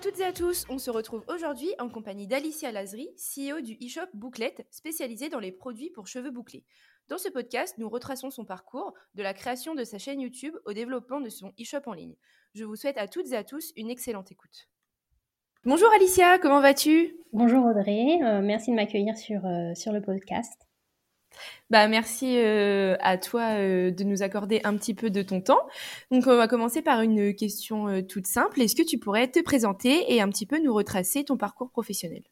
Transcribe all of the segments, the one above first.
Toutes et à tous, on se retrouve aujourd'hui en compagnie d'Alicia Lazri, CEO du e-shop Bouclette, spécialisé dans les produits pour cheveux bouclés. Dans ce podcast, nous retraçons son parcours, de la création de sa chaîne YouTube au développement de son e-shop en ligne. Je vous souhaite à toutes et à tous une excellente écoute. Bonjour Alicia, comment vas-tu? Bonjour Audrey, euh, merci de m'accueillir sur, euh, sur le podcast. Bah, merci euh, à toi euh, de nous accorder un petit peu de ton temps. Donc, on va commencer par une question euh, toute simple. Est-ce que tu pourrais te présenter et un petit peu nous retracer ton parcours professionnel?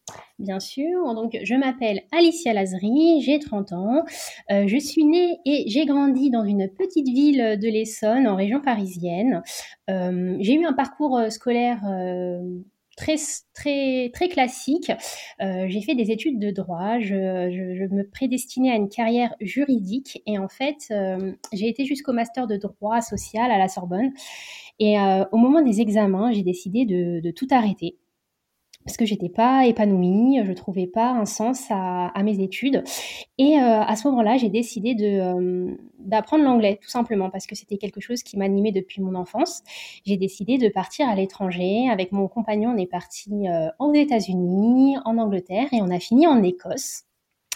Bien sûr. Donc, je m'appelle Alicia Lazri, j'ai 30 ans. je suis née et j'ai grandi dans une petite ville de l'Essonne, en région parisienne. j'ai eu un parcours scolaire très très très classique. Euh, j'ai fait des études de droit. Je, me prédestinais à une carrière juridique et en fait, euh, j'ai été jusqu'au master de droit social à la Sorbonne. Et euh, au moment des examens, j'ai décidé de tout arrêter parce que j'étais pas épanouie, je trouvais pas un sens à, mes études. Et euh, à ce moment-là, j'ai décidé euh, d'apprendre l'anglais, tout simplement, parce que c'était quelque chose qui m'animait depuis mon enfance. J'ai décidé de partir à l'étranger. Avec mon compagnon, on est parti euh, aux États-Unis, en Angleterre, et on a fini en Écosse,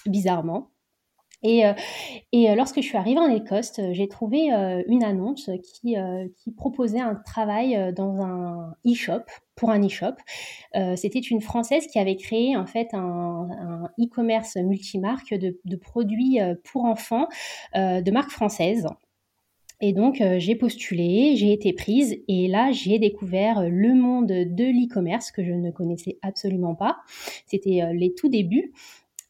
bizarrement. Et, et, lorsque je suis arrivée en Écosse, j'ai trouvé une annonce qui, proposait un travail dans un e-shop pour un e-shop. Euh, c'était une Française qui avait créé en fait un, e-commerce multimarque de, produits euh, pour enfants euh, de marque française. Et donc, j'ai postulé, j'ai été prise et là, j'ai découvert le monde de l'e-commerce que je ne connaissais absolument pas. C'était les tout débuts.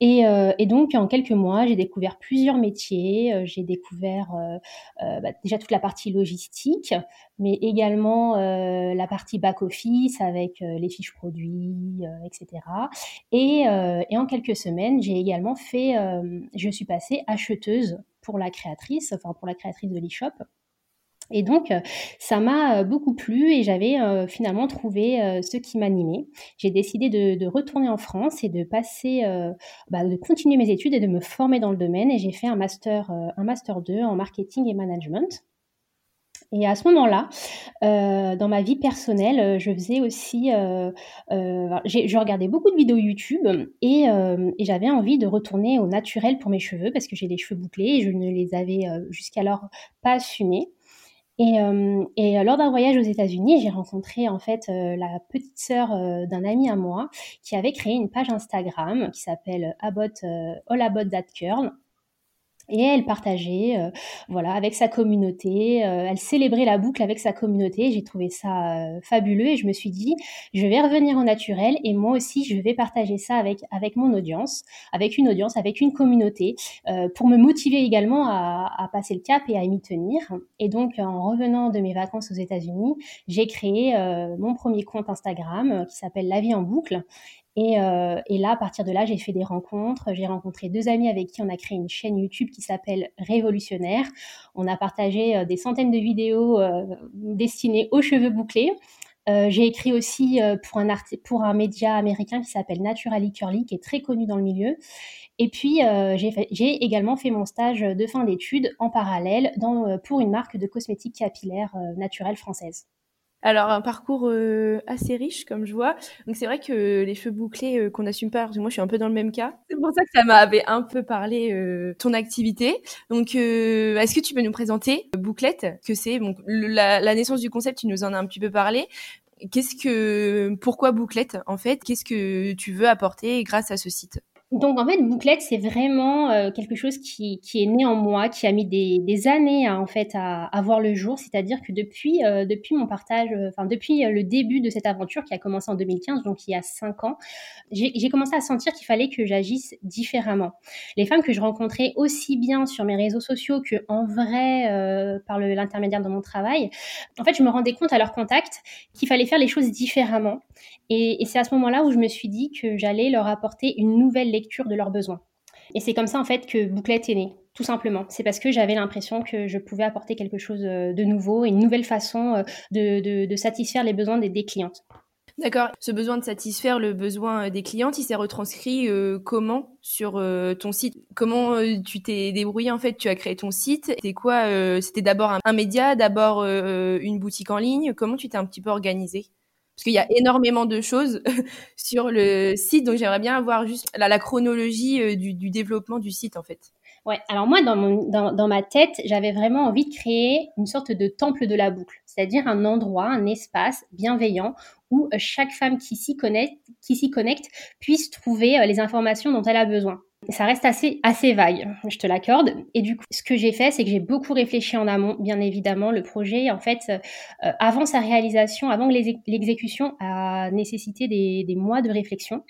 Euh, et, donc, en quelques mois, j'ai découvert plusieurs métiers. Euh, j'ai découvert euh, bah, déjà toute la partie logistique, mais également la partie back-office avec les fiches produits, etc. Et, et, en quelques semaines, j'ai également fait, je suis passée acheteuse pour la créatrice, enfin pour la créatrice de l'e-shop. Et donc, euh, ça m'a euh, beaucoup plu et j'avais euh, finalement trouvé ce qui m'animait. J'ai décidé de, retourner en France et de passer, bah, de continuer mes études et de me former dans le domaine. Et j'ai fait un master, un master 2 en marketing et management. Et à ce moment-là, dans ma vie personnelle, je faisais aussi, je regardais beaucoup de vidéos YouTube et, et j'avais envie de retourner au naturel pour mes cheveux parce que j'ai les cheveux bouclés et je ne les avais jusqu'alors pas assumés. Et, euh, et lors d'un voyage aux États-Unis, j'ai rencontré en fait euh, la petite sœur euh, d'un ami à moi qui avait créé une page Instagram qui s'appelle About, All About Girl et elle partageait, euh, voilà, avec sa communauté. Euh, elle célébrait la boucle avec sa communauté. J'ai trouvé ça euh, fabuleux et je me suis dit, je vais revenir au naturel et moi aussi, je vais partager ça avec avec mon audience, avec une audience, avec une communauté, pour me motiver également à, à, passer le cap et à m'y tenir. Et donc, en revenant de mes vacances aux États-Unis, j'ai créé mon premier compte Instagram qui s'appelle La vie en boucle euh, et, là, à partir de là, j'ai fait des rencontres. J'ai rencontré deux amis avec qui on a créé une chaîne YouTube qui s'appelle Révolutionnaire. On a partagé euh, des centaines de vidéos euh, destinées aux cheveux bouclés. j'ai écrit aussi pour, un média américain qui s'appelle Naturally Curly, qui est très connu dans le milieu. Et puis, j'ai également fait mon stage de fin d'études en parallèle pour une marque de cosmétiques capillaires naturelles française. Alors un parcours euh, assez riche comme je vois. Donc c'est vrai que les cheveux bouclés euh, qu'on n'assume pas, parce que moi je suis un peu dans le même cas. C'est pour ça que ça m'avait un peu parlé euh, ton activité. Donc est-ce que tu peux nous présenter Bouclette Que c'est? Donc la, la, naissance du concept, tu nous en as un petit peu parlé. Qu'est-ce que pourquoi Bouclette en fait? Qu'est-ce que tu veux apporter grâce à ce site? Donc en fait, Bouclette, c'est vraiment euh, quelque chose qui, qui, est né en moi, qui a mis des, années à, en fait à, à, voir le jour. C'est-à-dire que depuis, euh, depuis mon partage, euh, enfin depuis le début de cette aventure qui a commencé en 2015, donc il y a cinq ans, j'ai commencé à sentir qu'il fallait que j'agisse différemment. Les femmes que je rencontrais aussi bien sur mes réseaux sociaux que en vrai par l'intermédiaire de mon travail, en fait, je me rendais compte à leur contact qu'il fallait faire les choses différemment. Et, et c'est à ce moment-là où je me suis dit que j'allais leur apporter une nouvelle lecture de leurs besoins. Et c'est comme ça en fait que Bouclette est née, tout simplement. C'est parce que j'avais l'impression que je pouvais apporter quelque chose euh, de nouveau, une nouvelle façon euh, de, satisfaire les besoins des, clientes. D'accord. Ce besoin de satisfaire le besoin euh, des clientes, il s'est retranscrit comment sur ton site? Comment tu t'es débrouillé en fait? Tu as créé ton site. C'était quoi C'était d'abord un, média, d'abord une boutique en ligne. Comment tu t'es un petit peu organisé parce qu'il y a énormément de choses sur le site, donc j'aimerais bien avoir juste la, chronologie euh, du, développement du site en fait. Ouais, alors moi, dans, dans, ma tête, j'avais vraiment envie de créer une sorte de temple de la boucle, c'est-à-dire un endroit, un espace bienveillant où euh, chaque femme qui s'y connecte, qui s'y connecte puisse trouver euh, les informations dont elle a besoin. Ça reste assez, assez vague, je te l'accorde. Et du coup, ce que j'ai fait, c'est que j'ai beaucoup réfléchi en amont, bien évidemment. Le projet, en fait, euh, avant sa réalisation, avant l'exécution, a nécessité des, des, mois de réflexion.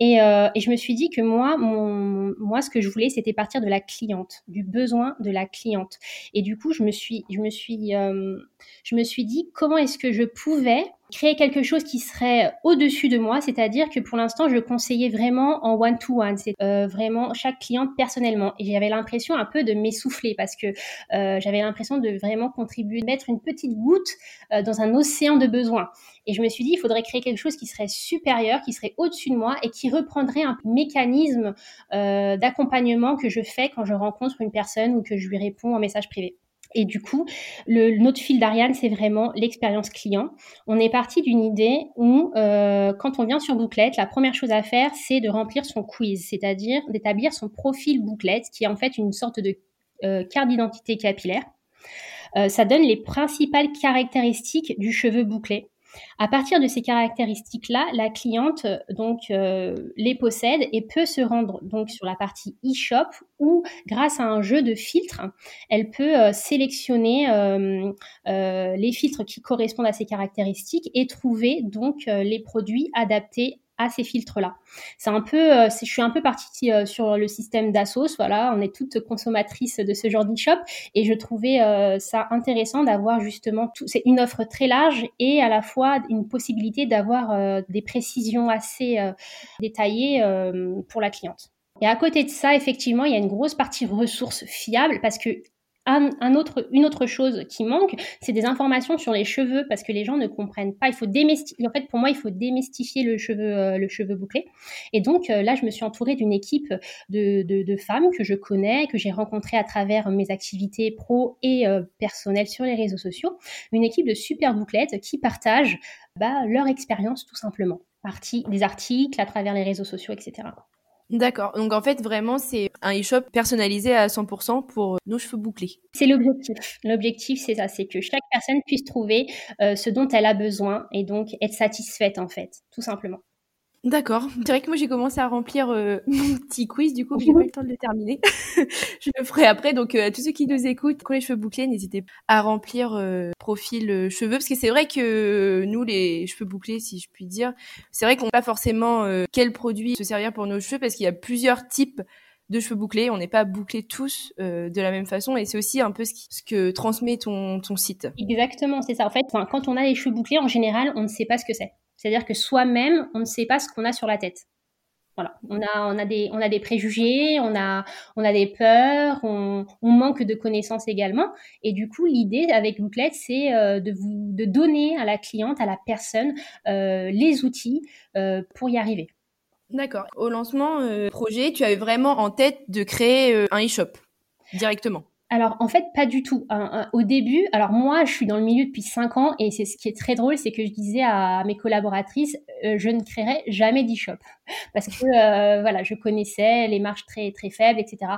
Et, euh, et, je me suis dit que moi, mon, moi, ce que je voulais, c'était partir de la cliente, du besoin de la cliente. Et du coup, je me suis, je me suis, euh, je me suis dit comment est-ce que je pouvais créer quelque chose qui serait au-dessus de moi, c'est-à-dire que pour l'instant, je conseillais vraiment en one-to-one, c'est euh, vraiment chaque cliente personnellement. Et j'avais l'impression un peu de m'essouffler parce que euh, j'avais l'impression de vraiment contribuer, mettre une petite goutte euh, dans un océan de besoins. Et je me suis dit, il faudrait créer quelque chose qui serait supérieur, qui serait au-dessus de moi et qui reprendrait un mécanisme d'accompagnement que je fais quand je rencontre une personne ou que je lui réponds en message privé. Et du coup, le, notre fil d'Ariane, c'est vraiment l'expérience client. On est parti d'une idée où, euh, quand on vient sur Bouclette, la première chose à faire, c'est de remplir son quiz, c'est-à-dire d'établir son profil Bouclette, qui est en fait une sorte de euh, carte d'identité capillaire. Euh, ça donne les principales caractéristiques du cheveu bouclé. À partir de ces caractéristiques-là, la cliente euh, euh, les possède et peut se rendre donc sur la partie e-shop où, grâce à un jeu de filtres, elle peut euh, sélectionner les filtres qui correspondent à ces caractéristiques et trouver donc les produits adaptés à ces filtres-là. C'est un peu, euh, je suis un peu partie euh, sur le système d'Assos. Voilà, on est toutes consommatrices de ce genre d'e-shop et je trouvais euh, ça intéressant d'avoir justement tout, c'est une offre très large et à la fois une possibilité d'avoir des précisions assez détaillées pour la cliente. Et à côté de ça, effectivement, il y a une grosse partie ressources fiables parce que une autre chose qui manque, c'est des informations sur les cheveux parce que les gens ne comprennent pas. Il. En fait, pour moi, il faut démystifier le cheveu, euh, le cheveu bouclé. Et donc euh, là, je me suis entourée d'une équipe de, femmes que je connais, que j'ai rencontrées à travers mes activités pro et euh, personnelles sur les réseaux sociaux. Une équipe de super bouclettes qui partagent bah, leur expérience tout simplement. Des articles à travers les réseaux sociaux, etc. D'accord. Donc en fait, vraiment, c'est un e-shop personnalisé à 100% pour nos cheveux bouclés. C'est l'objectif. L'objectif, c'est ça, c'est que chaque personne puisse trouver euh, ce dont elle a besoin et donc être satisfaite en fait, tout simplement. D'accord. C'est vrai que moi j'ai commencé à remplir euh, mon petit quiz, du coup j'ai pas eu le temps de le terminer. je le ferai après. Donc euh, à tous ceux qui nous écoutent, quand les cheveux bouclés, n'hésitez pas à remplir euh, profil cheveux, parce que c'est vrai que nous les cheveux bouclés, si je puis dire, c'est vrai qu'on n'a pas forcément quel produit se servir pour nos cheveux, parce qu'il y a plusieurs types de cheveux bouclés. On n'est pas bouclés tous de la même façon, et c'est aussi un peu ce, ce, que transmet ton, ton site. Exactement, c'est ça. En fait, quand on a les cheveux bouclés, en général, on ne sait pas ce que c'est. C'est-à-dire que soi-même, on ne sait pas ce qu'on a sur la tête. Voilà, on a, on a, des, on a des préjugés, on a, on a des peurs, on, manque de connaissances également. Et du coup, l'idée avec Booklet, c'est euh, de, vous, de donner à la cliente, à la personne, euh, les outils euh, pour y arriver. D'accord. Au lancement projet, tu avais vraiment en tête de créer un e-shop directement? Alors en fait pas du tout. au début, alors moi je suis dans le milieu depuis 5 ans et c'est ce qui est très drôle, c'est que je disais à mes collaboratrices, euh, je ne créerai jamais d'e-shop parce que euh, voilà, je connaissais les marges très très faibles, etc.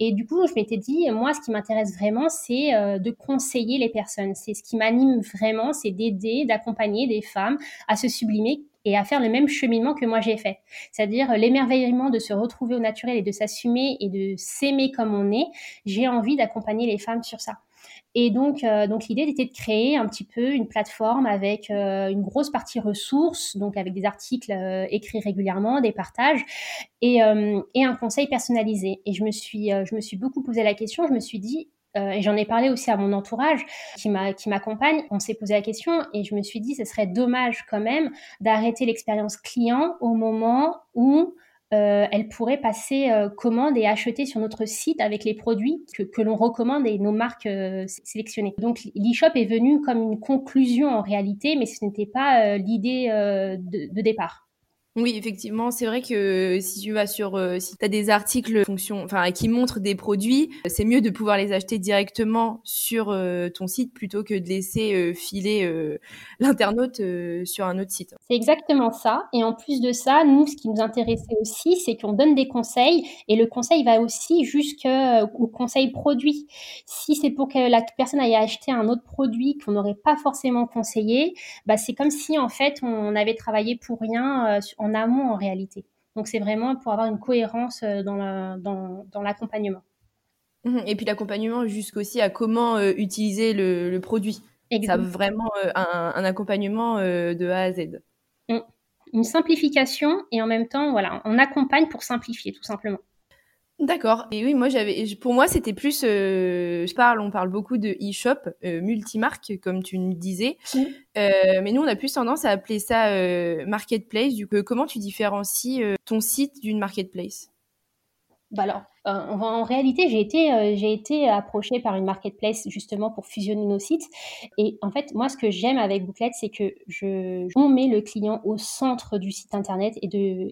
Et du coup je m'étais dit, moi ce qui m'intéresse vraiment c'est euh, de conseiller les personnes. C'est ce qui m'anime vraiment, c'est d'aider, d'accompagner des femmes à se sublimer et à faire le même cheminement que moi j'ai fait. C'est-à-dire l'émerveillement de se retrouver au naturel et de s'assumer et de s'aimer comme on est. J'ai envie d'accompagner les femmes sur ça. Et donc, euh, donc l'idée était de créer un petit peu une plateforme avec euh, une grosse partie ressources, donc avec des articles euh, écrits régulièrement, des partages et, et, un conseil personnalisé. Et je me suis, je me suis beaucoup posé la question. Je me suis dit, et j'en ai parlé aussi à mon entourage qui m'accompagne. On s'est posé la question et je me suis dit, ce serait dommage quand même d'arrêter l'expérience client au moment où euh, elle pourrait passer euh, commande et acheter sur notre site avec les produits que, l'on recommande et nos marques euh, sélectionnées. Donc l'e-shop est venu comme une conclusion en réalité, mais ce n'était pas l'idée de, départ. Oui, effectivement, c'est vrai que si tu vas sur, euh, si tu as des articles enfin, qui montrent des produits, c'est mieux de pouvoir les acheter directement sur euh, ton site plutôt que de laisser euh, filer l'internaute sur un autre site. C'est exactement ça. Et en plus de ça, nous, ce qui nous intéressait aussi, c'est qu'on donne des conseils et le conseil va aussi jusqu'au conseil produit. Si c'est pour que la personne aille acheter un autre produit qu'on n'aurait pas forcément conseillé, bah, c'est comme si en fait on avait travaillé pour rien en amont en réalité. Donc c'est vraiment pour avoir une cohérence euh, dans l'accompagnement. Mmh et puis l'accompagnement jusqu'aussi à comment euh, utiliser le, produit. Ça vraiment euh, un, accompagnement de A à Z. Mmh. Une simplification et en même temps, voilà, on accompagne pour simplifier tout simplement. D'accord. Et oui, moi j'avais, pour moi c'était plus, euh, je parle, on parle beaucoup de e-shop, euh, multimarque comme tu nous disais, euh, mais nous on a plus tendance à appeler ça marketplace. Du coup, comment tu différencies ton site d'une marketplace? Bah alors, en, réalité, j'ai été, j'ai été approchée par une marketplace justement pour fusionner nos sites. Et en fait, moi, ce que j'aime avec Booklet, c'est que je, on met le client au centre du site internet et de,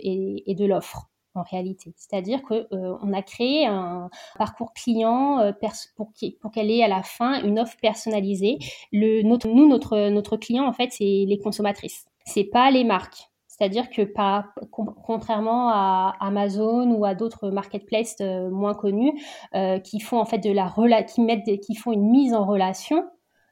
et de l'offre en réalité. C'est-à-dire que euh, a créé un parcours client euh, pour pour qu'elle ait à la fin une offre personnalisée. Le notre nous notre notre client en fait c'est les consommatrices. C'est pas les marques. C'est-à-dire que pas, contrairement à Amazon ou à d'autres marketplaces euh, moins connus qui font en fait de la qui mettent qui font une mise en relation,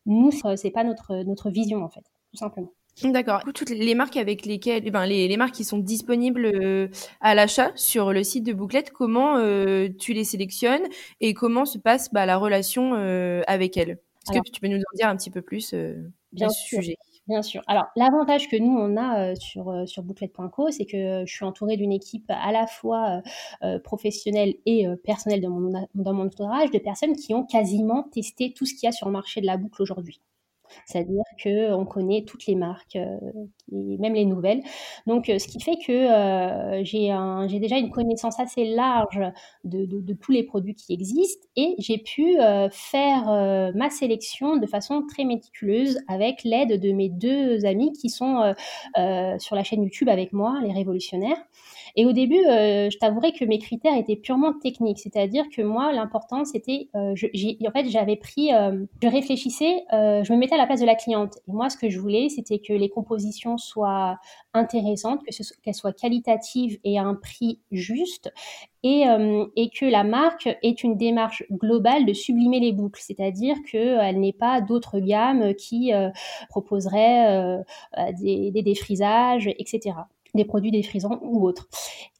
nous c'est pas notre notre vision en fait, tout simplement. D'accord. Toutes les marques avec lesquelles, ben, les, les marques qui sont disponibles euh, à l'achat sur le site de Bouclette, comment euh, tu les sélectionnes et comment se passe bah, la relation euh, avec elles? Est-ce que tu peux nous en dire un petit peu plus bien ce sujet? Bien sûr. Alors, l'avantage que nous, on a sur, sur bouclette.co, c'est que je suis entourée d'une équipe à la fois professionnelle et personnelle dans mon, dans mon entourage, de personnes qui ont quasiment testé tout ce qu'il y a sur le marché de la boucle aujourd'hui. C'est-à-dire qu'on connaît toutes les marques, euh, et même les nouvelles. Donc, euh, ce qui fait que euh, j'ai déjà une connaissance assez large de, tous les produits qui existent et j'ai pu faire ma sélection de façon très méticuleuse avec l'aide de mes deux amis qui sont sur la chaîne YouTube avec moi, les révolutionnaires. Et au début, je t'avouerai que mes critères étaient purement techniques, c'est-à-dire que moi, l'important, c'était, en fait, j'avais pris, je réfléchissais, je me mettais à la place de la cliente. Et moi, ce que je voulais, c'était que les compositions soient intéressantes, qu'elles soient qualitatives et à un prix juste, et, euh, et, que la marque ait une démarche globale de sublimer les boucles, c'est-à-dire qu'elle n'ait pas d'autres gammes qui euh, proposeraient euh, des, des défrisages, etc des produits défrisants ou autres.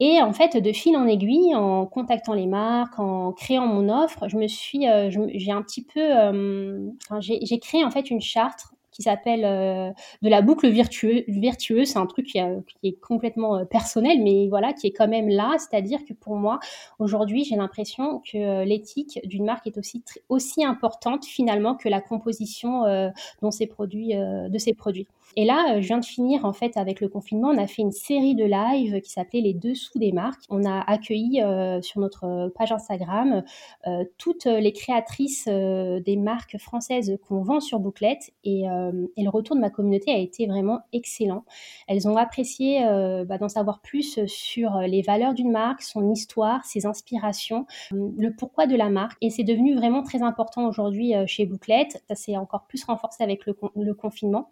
Et en fait, de fil en aiguille, en contactant les marques, en créant mon offre, je me suis, j'ai un petit peu, j'ai créé en fait une charte qui s'appelle euh, de la boucle virtueuse. C'est un truc qui, est complètement euh, personnel, mais voilà, qui est quand même là. C'est-à-dire que pour moi, aujourd'hui, j'ai l'impression que euh, l'éthique d'une marque est aussi aussi importante finalement que la composition dont produits, de ces produits. Et là, je viens de finir en fait avec le confinement. On a fait une série de lives qui s'appelait les dessous des marques. On a accueilli sur notre page Instagram toutes les créatrices des marques françaises qu'on vend sur Bouclette et euh, le retour de ma communauté a été vraiment excellent. Elles ont apprécié euh, bah, d'en savoir plus sur les valeurs d'une marque, son histoire, ses inspirations, le pourquoi de la marque. Et c'est devenu vraiment très important aujourd'hui euh, chez Bouclette. Ça s'est encore plus renforcé avec le, confinement.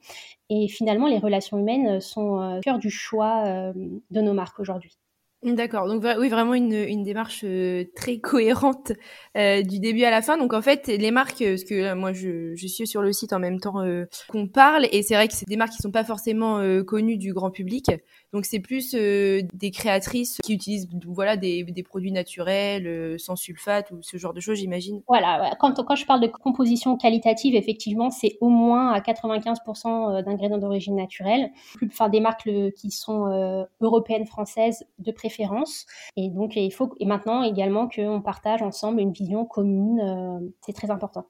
Finalement, les relations humaines sont au cœur du choix de nos marques aujourd'hui. D'accord, donc oui, vraiment une, une démarche euh, très cohérente euh, du début à la fin. Donc en fait, les marques, euh, parce que moi je, je, suis sur le site en même temps qu'on parle, et c'est vrai que c'est des marques qui sont pas forcément connues du grand public. Donc c'est plus des créatrices qui utilisent voilà des, des produits naturels, sans sulfate ou ce genre de choses, j'imagine. Voilà, quand, quand je parle de composition qualitative, effectivement, c'est au moins à 95% d'ingrédients d'origine naturelle. Enfin, des marques qui sont européennes, françaises de préférence et donc, il faut, et maintenant également qu'on partage ensemble une vision commune, euh, c'est très important.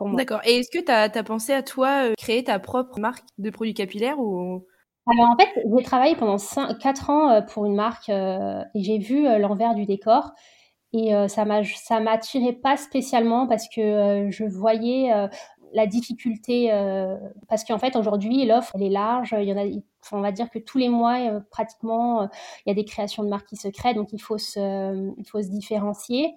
D'accord. Et est-ce que tu as, pensé à toi euh, créer ta propre marque de produits capillaires ou? Alors en fait, j'ai travaillé pendant 5, 4 ans euh, pour une marque et j'ai vu l'envers du décor et ça m'a ça m'attirait pas spécialement parce que je voyais la difficulté parce qu'en fait aujourd'hui l'offre elle est large, on va dire que tous les mois, euh, pratiquement, euh, il y a des créations de marques qui se créent, donc il faut se, différencier.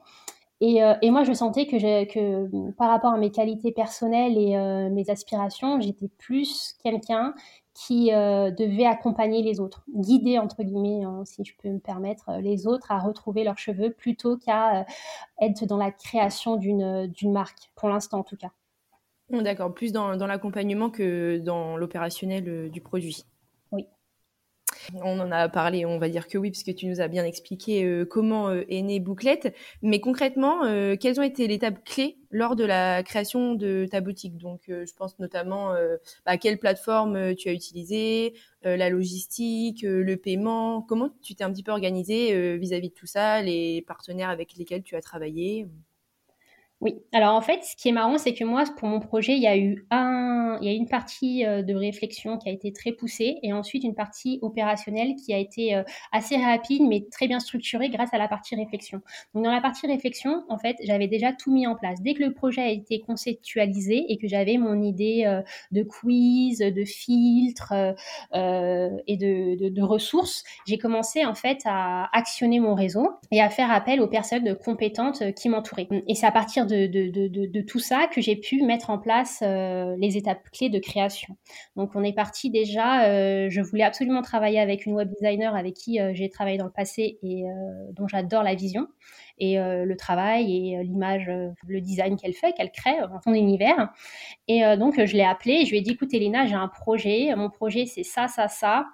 Et, euh, et moi, je sentais que, que par rapport à mes qualités personnelles et mes aspirations, j'étais plus quelqu'un qui devait accompagner les autres, guider, entre guillemets, hein, si je peux me permettre, les autres à retrouver leurs cheveux plutôt qu'à être dans la création d'une marque, pour l'instant en tout cas. D'accord, plus dans, dans l'accompagnement que dans l'opérationnel du produit. On en a parlé, on va dire que oui, puisque tu nous as bien expliqué euh, comment euh, est née Bouclette. Mais concrètement, euh, quelles ont été les étapes clés lors de la création de ta boutique? Donc, je pense notamment à quelle plateforme tu as utilisé, la logistique, le paiement? Comment tu t'es un petit peu organisé vis-à-vis de tout ça, les partenaires avec lesquels tu as travaillé? Oui, alors en fait, ce qui est marrant, c'est que moi, pour mon projet, il y a eu un, il y a une partie euh, de réflexion qui a été très poussée et ensuite une partie opérationnelle qui a été euh, assez rapide mais très bien structurée grâce à la partie réflexion. Donc dans la partie réflexion, en fait, j'avais déjà tout mis en place. Dès que le projet a été conceptualisé et que j'avais mon idée euh, de quiz, de filtre et de, de ressources, j'ai commencé en fait à actionner mon réseau et à faire appel aux personnes compétentes qui m'entouraient. Et c'est à partir de, tout ça que j'ai pu mettre en place euh, les étapes clés de création. Donc on est parti déjà, euh, je voulais absolument travailler avec une web designer avec qui euh, j'ai travaillé dans le passé et dont j'adore la vision et le travail et l'image, le design qu'elle fait, qu'elle crée son univers. Et donc je l'ai appelée, je lui ai dit écoute Elena, j'ai un projet, mon projet c'est ça, ça, ça.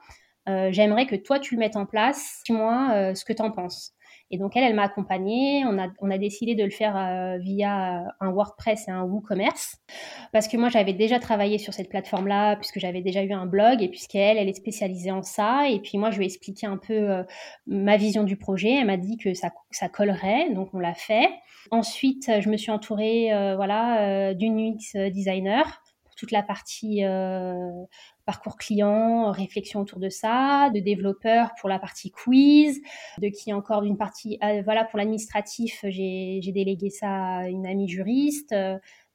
J'aimerais que toi tu le mettes en place, dis-moi ce que tu en penses. Et donc, elle, elle m'a accompagnée. On a, on a décidé de le faire euh, via un WordPress et un WooCommerce. Parce que moi, j'avais déjà travaillé sur cette plateforme-là, puisque j'avais déjà eu un blog, et puisqu'elle, elle est spécialisée en ça. Et puis, moi, je lui ai expliqué un peu euh, ma vision du projet. Elle m'a dit que ça, ça collerait, donc on l'a fait. Ensuite, je me suis entourée euh, voilà, d'une UX designer pour toute la partie parcours client, réflexion autour de ça, de développeurs pour la partie quiz, de qui encore d'une partie, euh, voilà, pour l'administratif, j'ai délégué ça à une amie juriste.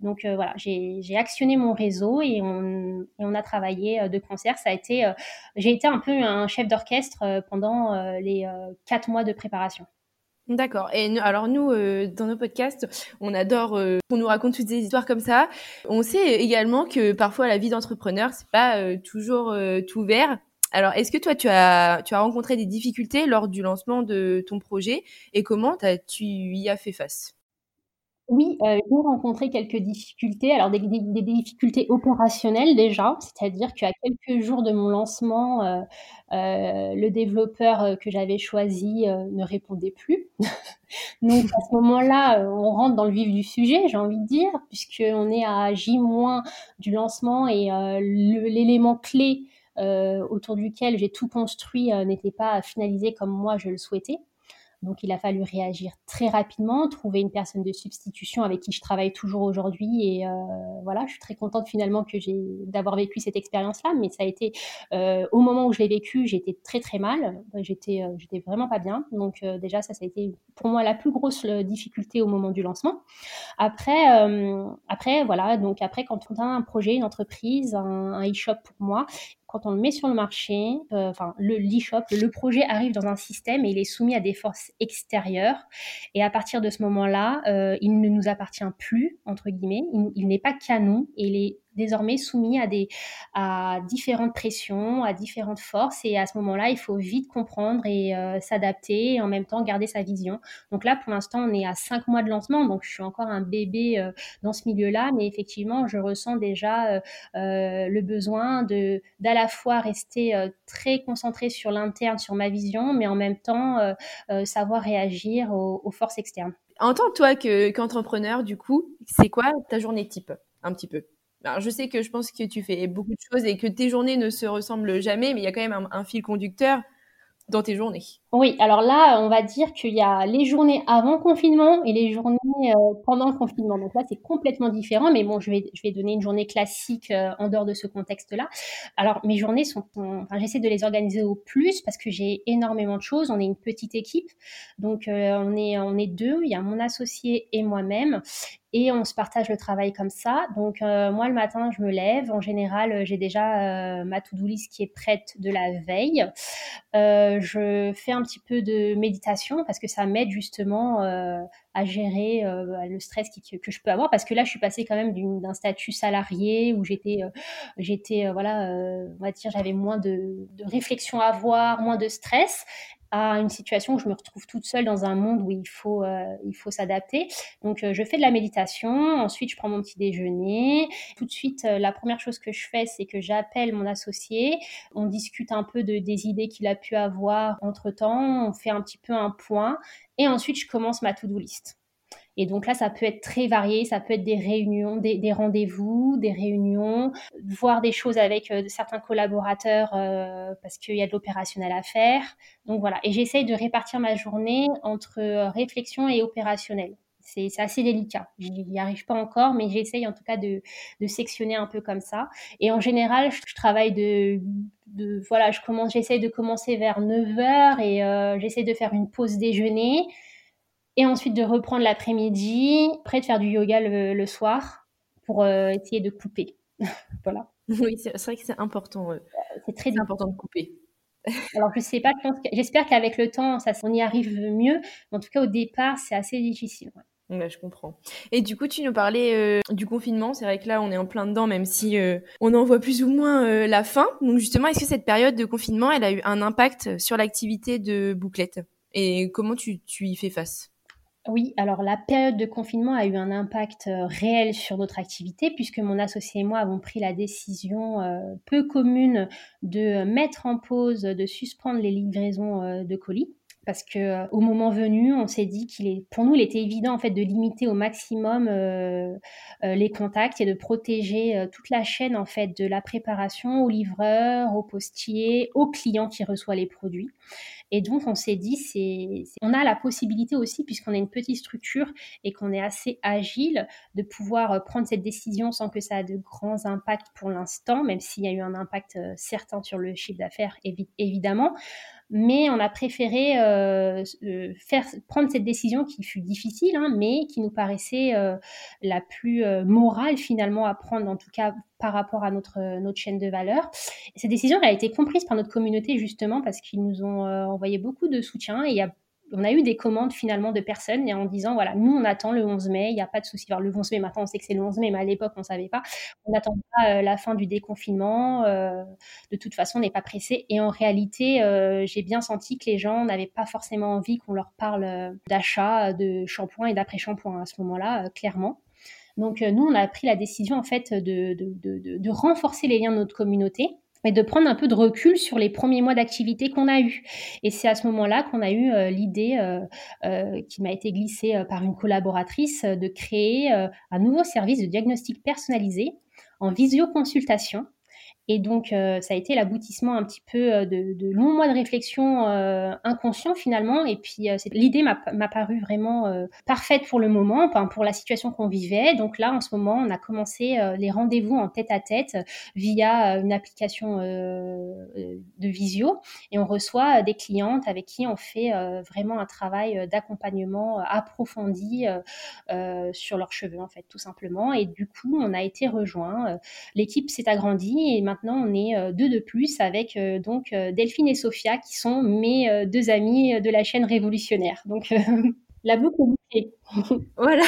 Donc euh, voilà, j'ai actionné mon réseau et on, et on, a travaillé euh, de concert. Ça a été, j'ai été un peu un chef d'orchestre pendant les quatre mois de préparation. D'accord. Et alors nous, euh, dans nos podcasts, on adore euh, qu'on nous raconte toutes des histoires comme ça. On sait également que parfois la vie d'entrepreneur, c'est pas euh, toujours tout vert. Alors, est-ce que toi, tu as, tu as rencontré des difficultés lors du lancement de ton projet et comment tu y as fait face? Oui, euh, j'ai rencontré quelques difficultés. Alors des, difficultés opérationnelles déjà, c'est-à-dire qu'à quelques jours de mon lancement, euh, euh, le développeur euh, que j'avais choisi ne répondait plus. Donc à ce moment-là, on rentre dans le vif du sujet, j'ai envie de dire, puisqu'on est à J- du lancement et l'élément clé autour duquel j'ai tout construit n'était pas finalisé comme moi je le souhaitais. Donc il a fallu réagir très rapidement, trouver une personne de substitution avec qui je travaille toujours aujourd'hui. Et euh, voilà, je suis très contente finalement que j'ai d'avoir vécu cette expérience-là. Mais ça a été euh, au moment où je l'ai vécu, j'étais très très mal. J'étais euh, j'étais vraiment pas bien. Donc déjà ça, ça a été pour moi la plus grosse difficulté au moment du lancement. Après après voilà donc après quand on a un projet, une entreprise, un, un e-shop pour moi, quand on le met sur le marché, euh, enfin le l'e-shop, le projet arrive dans un système et il est soumis à des forces extérieures. Et à partir de ce moment-là, euh, il ne nous appartient plus entre guillemets. Il, n'est pas nous et il est désormais soumis à, des, à différentes pressions, à différentes forces. Et à ce moment-là, il faut vite comprendre et s'adapter et en même temps garder sa vision. Donc là, pour l'instant, on est à cinq mois de lancement, donc je suis encore un bébé dans ce milieu-là, mais effectivement, je ressens déjà le besoin de d'à la fois rester très concentré sur l'interne, sur ma vision, mais en même temps savoir réagir aux, forces externes. En tant que toi qu'entrepreneur, du coup, c'est quoi ta journée type Un petit peu? Je sais que je pense que tu fais beaucoup de choses et que tes journées ne se ressemblent jamais, mais il y a quand même un fil conducteur dans tes journées Oui, alors là, on va dire qu'il y a les journées avant confinement et les journées euh, pendant le confinement. Donc là, c'est complètement différent, mais bon, je vais, je vais donner une journée classique euh, en dehors de ce contexte-là. Alors, mes journées sont, enfin, j'essaie de les organiser au plus parce que j'ai énormément de choses. On est une petite équipe, donc euh, on, est, on est deux. Il y a mon associé et moi-même et on se partage le travail comme ça. Donc moi le matin, je me lève. En général, j'ai déjà ma to-do list qui est prête de la veille. je fais un petit peu de méditation parce que ça m'aide justement à gérer le stress que je peux avoir. Parce que là, je suis passée quand même d'un statut salarié où j'étais, j'étais voilà, on va dire, j'avais moins de, de réflexion à avoir, moins de stress à une situation où je me retrouve toute seule dans un monde où il faut, euh, faut s'adapter. Donc, euh, je fais de la méditation. Ensuite, je prends mon petit déjeuner. Tout de suite, euh, la première chose que je fais, c'est que j'appelle mon associé. On discute un peu de, des idées qu'il a pu avoir entre temps. On fait un petit peu un point. Et ensuite, je commence ma to-do list. Et donc là, ça peut être très varié, ça peut être des réunions, des, rendez-vous, des réunions, voir des choses avec euh, certains collaborateurs euh, parce qu'il y a de l'opérationnel à faire. Donc voilà, et j'essaye de répartir ma journée entre euh, réflexion et opérationnel. C'est assez délicat. Je n'y arrive pas encore, mais j'essaye en tout cas de, sectionner un peu comme ça. Et en général, je, travaille de, voilà, je commence, j'essaye de commencer vers 9h et j'essaye de faire une pause déjeuner et ensuite de reprendre l'après-midi, après de faire du yoga le, soir pour euh, essayer de couper. voilà. Oui, c'est vrai que c'est important. C'est très important de couper. Alors, je sais pas, j'espère qu'avec le temps, ça, on y arrive mieux. Mais en tout cas, au départ, c'est assez difficile. je comprends. Et du coup, tu nous parlais euh, du confinement. C'est vrai que là, on est en plein dedans, même si euh, on en voit plus ou moins la fin. Donc, justement, est-ce que cette période de confinement, elle a eu un impact sur l'activité de Bouclette? Et comment tu, tu y fais face? Oui, alors la période de confinement a eu un impact euh, réel sur notre activité puisque mon associé et moi avons pris la décision euh, peu commune de mettre en pause, de suspendre les livraisons euh, de colis parce que au moment venu, on s'est dit qu'il est, pour nous, il était évident en fait de limiter au maximum les contacts et de protéger toute la chaîne en fait de la préparation au livreur, au postier, au client qui reçoit les produits. Et donc, on s'est dit, c'est, on a la possibilité aussi, puisqu'on est une petite structure et qu'on est assez agile, de pouvoir euh, prendre cette décision sans que ça ait de grands impacts pour l'instant, même s'il y a eu un impact euh, certain sur le chiffre d'affaires, évidemment mais on a préféré euh, faire prendre cette décision qui fut difficile, hein, mais qui nous paraissait la plus morale finalement à prendre, en tout cas par rapport à notre, euh, notre chaîne de valeur. cette décision elle a été comprise par notre communauté justement parce qu'ils nous ont euh, envoyé beaucoup de soutien et il y a on a eu des commandes finalement de personnes et en disant voilà, nous on attend le 11 mai, il n'y a pas de souci. Alors le 11 mai, maintenant on sait que c'est le 11 mai, mais à l'époque on ne savait pas. On attend pas euh, la fin du déconfinement. de toute façon, on n'est pas pressé. Et en réalité, j'ai bien senti que les gens n'avaient pas forcément envie qu'on leur parle d'achat de shampoing et d'après-shampoing à ce moment-là, clairement. Donc euh, nous, on a pris la décision en fait de, renforcer les liens de notre communauté et de prendre un peu de recul sur les premiers mois d'activité qu'on a eu. Et c'est à ce moment-là qu'on a eu euh, l'idée euh, qui m'a été glissée par une collaboratrice de créer un nouveau service de diagnostic personnalisé en visioconsultation et donc, euh, ça a été l'aboutissement un petit peu euh, de, de, longs mois de réflexion euh, inconscient finalement. Et puis, l'idée m'a paru vraiment parfaite pour le moment, pour la situation qu'on vivait. Donc là, en ce moment, on a commencé les rendez-vous en tête-à-tête via une application de visio. Et on reçoit des clientes avec qui on fait vraiment un travail d'accompagnement approfondi sur leurs cheveux, en fait, tout simplement. Et du coup, on a été rejoint. L'équipe s'est agrandie maintenant, on est euh, deux de plus avec euh, donc euh, Delphine et Sophia qui sont mes deux amies de la chaîne révolutionnaire. Donc La boucle est. voilà.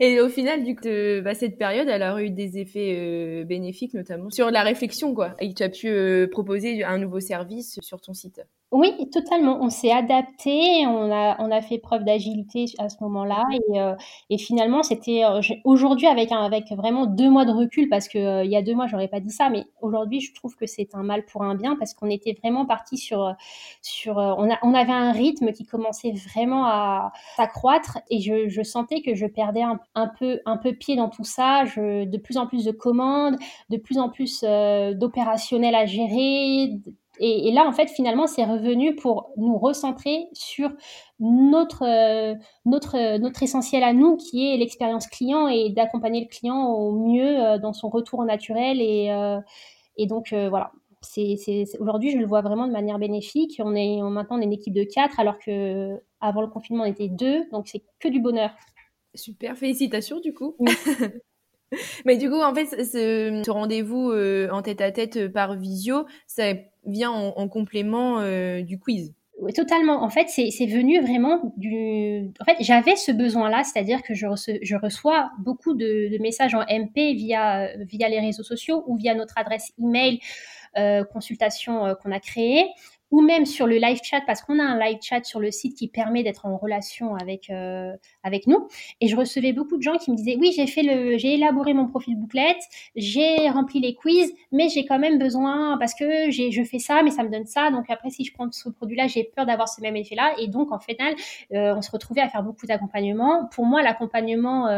Et au final, du coup, bah, cette période, elle a eu des effets euh, bénéfiques, notamment sur la réflexion, quoi. Et tu as pu euh, proposer un nouveau service sur ton site. Oui, totalement. On s'est adapté, on a, on a fait preuve d'agilité à ce moment-là. Et, euh, et finalement, c'était aujourd'hui avec, un, avec vraiment deux mois de recul, parce que il y a deux mois, j'aurais pas dit ça, mais aujourd'hui, je trouve que c'est un mal pour un bien, parce qu'on était vraiment parti sur, sur on, a, on avait un rythme qui commençait vraiment à s'accroître et je, je, sentais que je perdais un, peu, pied dans tout ça. De plus en plus de commandes, de plus en plus euh, d'opérationnels à gérer. Et, là, en fait, finalement, c'est revenu pour nous recentrer sur notre, euh, notre, essentiel à nous, qui est l'expérience client et d'accompagner le client au mieux euh, dans son retour naturel. Et, euh, et donc, voilà, c'est, aujourd'hui, je le vois vraiment de manière bénéfique. On est maintenant on est une équipe de quatre, alors que avant le confinement, on était deux. Donc, c'est que du bonheur. Super, félicitations du coup. Mais du coup, en fait, ce, rendez-vous euh, en tête à tête euh, par visio, ça vient en, complément euh, du quiz. Oui, totalement. En fait, c'est venu vraiment du. En fait, j'avais ce besoin-là, c'est-à-dire que je, je, reçois beaucoup de, de, messages en MP via, via les réseaux sociaux ou via notre adresse email consultation euh, qu'on a créée ou même sur le live chat parce qu'on a un live chat sur le site qui permet d'être en relation avec euh, avec nous. Et je recevais beaucoup de gens qui me disaient oui j'ai fait le j'ai élaboré mon profil bouclette j'ai rempli les quiz mais j'ai quand même besoin parce que j'ai je fais ça mais ça me donne ça. Donc après si je prends ce produit là j'ai peur d'avoir ce même effet là et donc en final on se retrouvait à faire beaucoup d'accompagnement pour moi l'accompagnement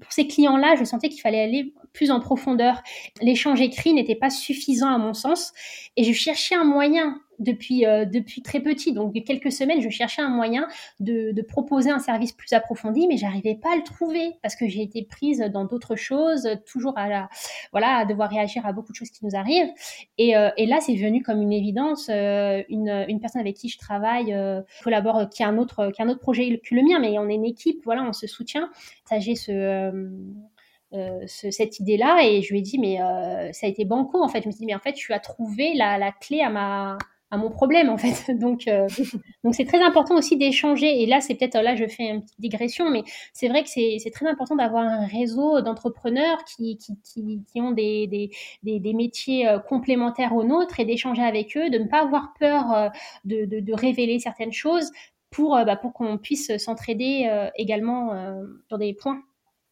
pour ces clients là je sentais qu'il fallait aller plus en profondeur. L'échange écrit n'était pas suffisant à mon sens et je cherchais un moyen depuis, euh, depuis très petit, donc quelques semaines, je cherchais un moyen de, de proposer un service plus approfondi, mais j'arrivais pas à le trouver parce que j'ai été prise dans d'autres choses, toujours à, la, voilà, à devoir réagir à beaucoup de choses qui nous arrivent. Et, euh, là, c'est venu comme une évidence. Euh, une, une, personne avec qui je travaille collabore, qui a un autre, qui a un autre projet que le mien, mais on est une équipe, voilà, on se soutient. J'ai euh, cette idée-là et je lui ai dit mais euh, ça a été banco en fait. Je me suis dit mais en fait tu as trouvé la, la clé à ma à mon problème en fait. Donc euh, donc c'est très important aussi d'échanger et là c'est peut-être là je fais une petite digression mais c'est vrai que c'est très important d'avoir un réseau d'entrepreneurs qui, qui, qui, ont des, des, des, métiers complémentaires aux nôtres et d'échanger avec eux, de ne pas avoir peur de, de, de révéler certaines choses pour, bah, pour qu'on puisse s'entraider également sur des points.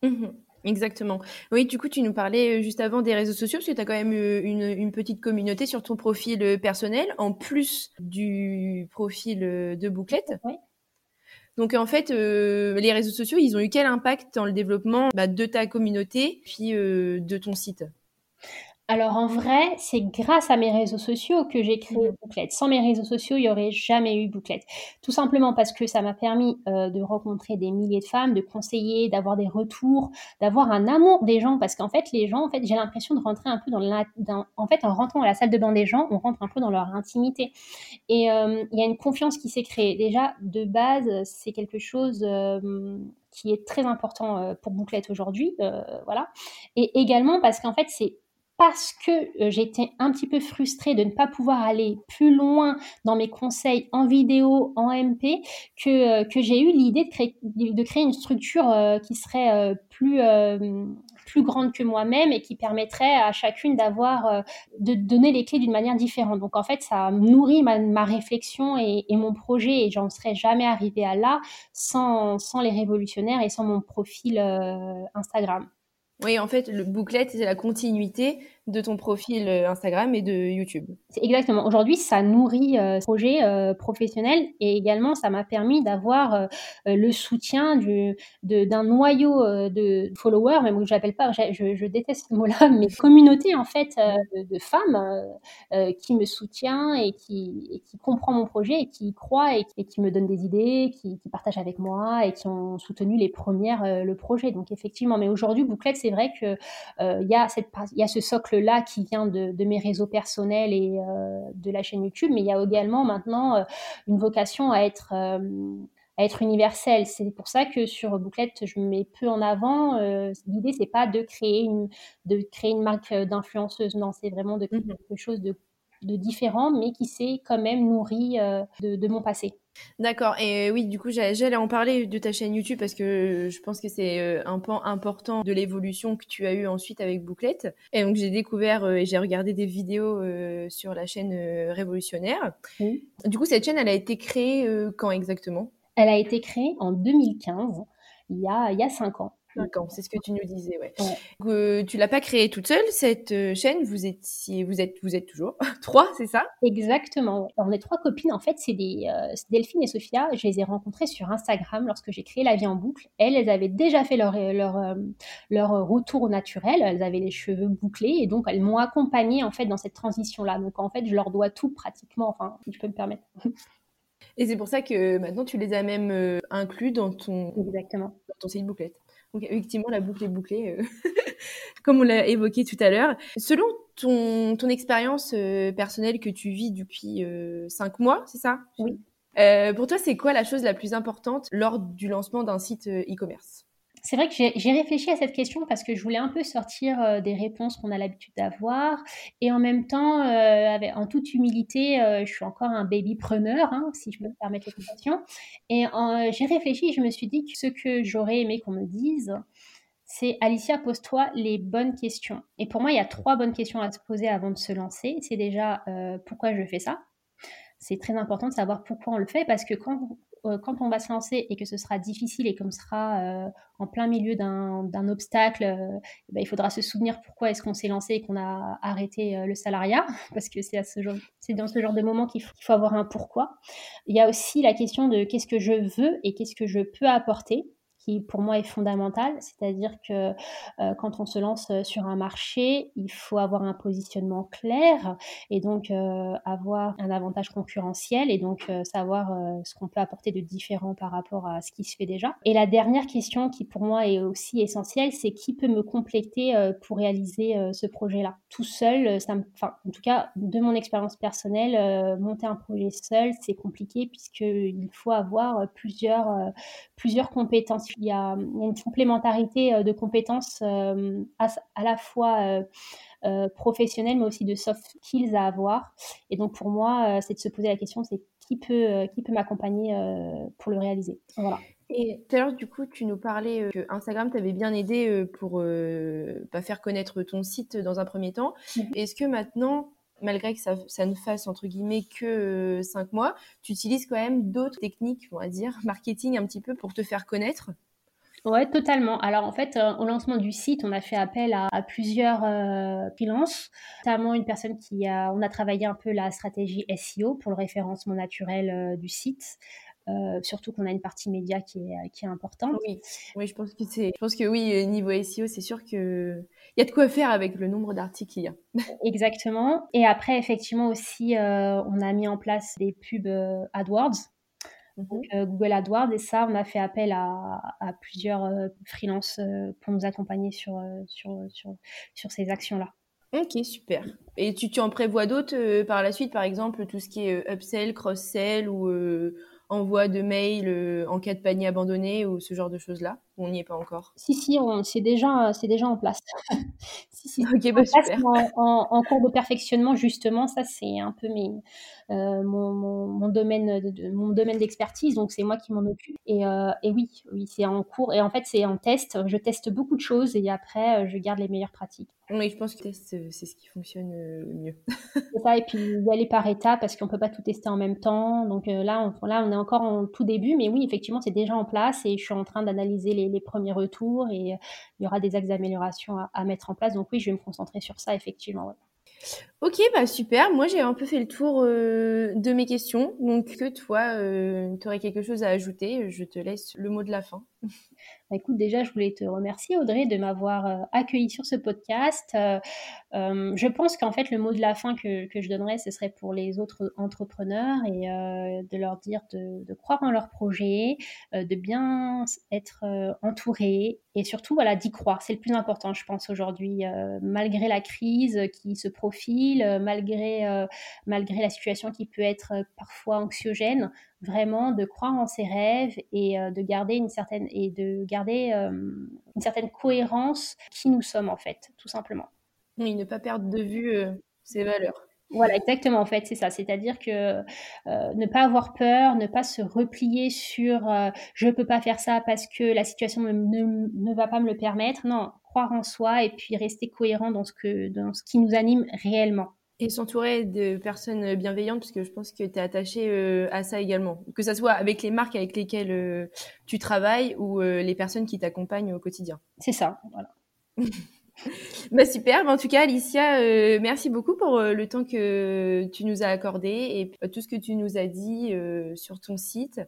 Mmh Exactement. Oui, du coup, tu nous parlais euh, juste avant des réseaux sociaux, parce que tu as quand même euh, une, une, petite communauté sur ton profil euh, personnel, en plus du profil de bouclette. Oui. Donc en fait, les réseaux sociaux, ils ont eu quel impact dans le développement bah, de ta communauté, puis de ton site? Alors en vrai, c'est grâce à mes réseaux sociaux que j'ai créé mmh. Bouclette. Sans mes réseaux sociaux, il n'y aurait jamais eu Bouclette. Tout simplement parce que ça m'a permis euh, de rencontrer des milliers de femmes, de conseiller, d'avoir des retours, d'avoir un amour des gens. Parce qu'en fait, les gens, en fait, j'ai l'impression de rentrer un peu dans, en fait, en rentrant à la salle de bain des gens, on rentre un peu dans leur intimité. Et euh, il y a une confiance qui s'est créée. Déjà, de base, c'est quelque chose euh, qui est très important pour Bouclette aujourd'hui, voilà. Et également parce qu'en fait, c'est parce que euh, j'étais un petit peu frustrée de ne pas pouvoir aller plus loin dans mes conseils en vidéo, en MP, que, euh, que j'ai eu l'idée de créer, une structure euh, qui serait plus, plus grande que moi-même et qui permettrait à chacune d'avoir, de donner les clés d'une manière différente. Donc en fait, ça nourrit ma, réflexion et, mon projet et j'en serais jamais arrivée à là sans les révolutionnaires et sans mon profil Instagram. Oui, en fait, le bouclette, c'est la continuité de ton profil euh, Instagram et de YouTube. Exactement. Aujourd'hui, ça nourrit euh, ce projet euh, professionnel et également, ça m'a permis d'avoir le soutien du, d'un noyau de followers, même que j'appelle pas, je, je, déteste ce mot-là, mais communauté en fait de, femmes qui me soutient et qui, et qui comprend mon projet et qui y croit et, qui me donne des idées, qui, partagent avec moi et qui ont soutenu les premières le projet. Donc effectivement, mais aujourd'hui, Bouclette, c'est vrai que il y y a ce socle là qui vient de, mes réseaux personnels et euh, de la chaîne YouTube, mais il y a également maintenant euh, une vocation à être euh, à être universelle. C'est pour ça que sur Bouclette, je me mets peu en avant. L'idée, c'est pas de créer une, de créer une marque d'influenceuse. Non, c'est vraiment de créer mmh quelque chose de de différent, mais qui s'est quand même nourri de, mon passé. D'accord. Et oui, du coup, j'allais en parler de ta chaîne YouTube parce que je pense que c'est un pan important de l'évolution que tu as eu ensuite avec Bouclette. Et donc, j'ai découvert et j'ai regardé des vidéos sur la chaîne Révolutionnaire. Du coup, cette chaîne, elle a été créée quand exactement? Elle a été créée en 2015, il y a, il y a cinq ans c'est ce que tu nous disais, ouais. Euh, tu l'as pas créée toute seule cette euh, chaîne, vous étiez, vous êtes, vous êtes toujours trois, c'est ça? Exactement. On est trois copines. En fait, c'est des euh, Delphine et Sophia. Je les ai rencontrées sur Instagram lorsque j'ai créé La Vie en boucle. Elles, elles avaient déjà fait leur leur leur retour naturel. Elles avaient les cheveux bouclés et donc elles m'ont accompagnée en fait dans cette transition-là. Donc en fait, je leur dois tout pratiquement. Enfin, si je peux me permettre. Et c'est pour ça que maintenant tu les as même inclus dans ton, Exactement. Dans ton site bouclette. Donc effectivement, la boucle est bouclée, euh, comme on l'a évoqué tout à l'heure. Selon ton, ton expérience euh, personnelle que tu vis depuis euh, cinq mois, c'est ça? Oui. pour toi, c'est quoi la chose la plus importante lors du lancement d'un site e-commerce? C'est vrai que j'ai réfléchi à cette question parce que je voulais un peu sortir euh, des réponses qu'on a l'habitude d'avoir et en même temps, euh, en toute humilité, euh, je suis encore un baby preneur, hein, si je me permets l'expression. Et j'ai réfléchi je me suis dit que ce que j'aurais aimé qu'on me dise, c'est Alicia, pose-toi les bonnes questions. Et pour moi, il y a trois bonnes questions à se poser avant de se lancer. C'est déjà pourquoi je fais ça? C'est très important de savoir pourquoi on le fait parce que quand euh, quand on va se lancer et que ce sera difficile et qu'on sera euh, en plein milieu d'un obstacle, euh, ben, il faudra se souvenir pourquoi est-ce qu'on s'est lancé et qu'on a arrêté le salariat, parce que c'est dans ce genre de moment qu'il faut, avoir un pourquoi. Il y a aussi la question de qu'est-ce que je veux et qu'est-ce que je peux apporter qui pour moi est fondamental, c'est-à-dire que euh, quand on se lance euh, sur un marché, il faut avoir un positionnement clair et donc euh, avoir un avantage concurrentiel et donc savoir ce qu'on peut apporter de différent par rapport à ce qui se fait déjà. Et la dernière question qui pour moi est aussi essentielle, c'est qui peut me compléter pour réaliser ce projet-là? Tout seul, enfin, en tout cas de mon expérience personnelle, monter un projet seul, c'est compliqué puisqu'il faut avoir plusieurs, plusieurs compétences il y a, une complémentarité euh, de compétences euh, à, la fois euh, professionnelles, mais aussi de soft skills à avoir. Et donc, pour moi, c'est de se poser la question, c'est qui peut, qui peut m'accompagner pour le réaliser. Voilà. Et tout à l'heure, du coup, tu nous parlais que Instagram t'avait bien aidé pour bah, faire connaître ton site dans un premier temps. Mmh. Est-ce que maintenant, malgré que ça, ne fasse entre guillemets que cinq mois, tu utilises quand même d'autres techniques, on va dire, marketing un petit peu pour te faire connaître Ouais, totalement. Alors en fait, euh, au lancement du site, on a fait appel à, plusieurs euh, freelances, notamment une personne qui a, on a travaillé un peu la stratégie SEO pour le référencement naturel euh, du site. Euh, surtout qu'on a une partie média qui est, qui est importante. Oui, oui je pense que c'est, je pense que oui, niveau SEO, c'est sûr que il y a de quoi faire avec le nombre d'articles qu'il y a. Exactement. Et après, effectivement aussi, on a mis en place des pubs AdWords donc, mhm. euh, Google AdWords. Et ça, on a fait appel à, plusieurs euh, freelances euh, pour nous accompagner sur, sur, sur, sur ces actions-là. Ok, super. Et tu, tu en prévois d'autres par la suite, par exemple, tout ce qui est upsell, cross-sell ou envoi de mail en cas de panier abandonné ou ce genre de choses-là On n'y est pas encore Si, si, c'est déjà, déjà en place. si, si, ok, bah, super. En, en, cours de perfectionnement, justement, ça, c'est un peu mes, euh, mon, mon, domaine de, mon domaine d'expertise, donc c'est moi qui m'en occupe. Et, euh, et, oui, oui, c'est en cours. Et en fait, c'est en test. Je teste beaucoup de choses et après, euh, je garde les meilleures pratiques. Oui, je pense que test, c'est ce qui fonctionne le mieux. c'est ça, et puis y aller par étapes parce qu'on peut pas tout tester en même temps. Donc là, on, là, on est encore en tout début, mais oui, effectivement, c'est déjà en place et je suis en train d'analyser les, les, premiers retours et il y aura des axes d'amélioration à, à, mettre en place. Donc oui, je vais me concentrer sur ça, effectivement. Ok, bah super. Moi, j'ai un peu fait le tour euh, de mes questions. Donc, que toi, euh, tu aurais quelque chose à ajouter Je te laisse le mot de la fin. Bah, écoute, déjà, je voulais te remercier, Audrey, de m'avoir euh, accueilli sur ce podcast. Euh, euh, je pense qu'en fait, le mot de la fin que, que, je donnerais, ce serait pour les autres entrepreneurs et de leur dire de, de, croire en leur projet, de bien être entouré et surtout, voilà, d'y croire. C'est le plus important, je pense, aujourd'hui, malgré la crise qui se profile, malgré, malgré la situation qui peut être parfois anxiogène vraiment de croire en ses rêves et euh, de garder une certaine et de garder euh, une certaine cohérence qui nous sommes en fait, tout simplement. Oui, ne pas perdre de vue euh, ses valeurs. Voilà, exactement, en fait, c'est ça. C'est-à-dire que euh, ne pas avoir peur, ne pas se replier sur euh, je ne peux pas faire ça parce que la situation ne, ne, va pas me le permettre. Non, croire en soi et puis rester cohérent dans ce, que, dans ce qui nous anime réellement. Et s'entourer de personnes bienveillantes, puisque je pense que tu es attaché euh, à ça également. Que ce soit avec les marques avec lesquelles tu travailles ou les personnes qui t'accompagnent au quotidien. C'est ça, voilà. bah super, en tout cas Alicia, euh, merci beaucoup pour euh, le temps que tu nous as accordé et euh, tout ce que tu nous as dit sur ton site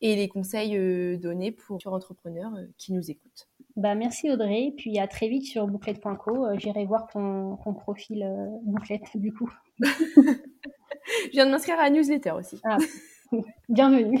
et les conseils donnés pour les entrepreneurs qui nous écoutent. Bah, merci Audrey, puis à très vite sur bouclette.co. J'irai voir ton, ton profil bouclette du coup. Je viens de m'inscrire à la newsletter aussi. Ah, bienvenue.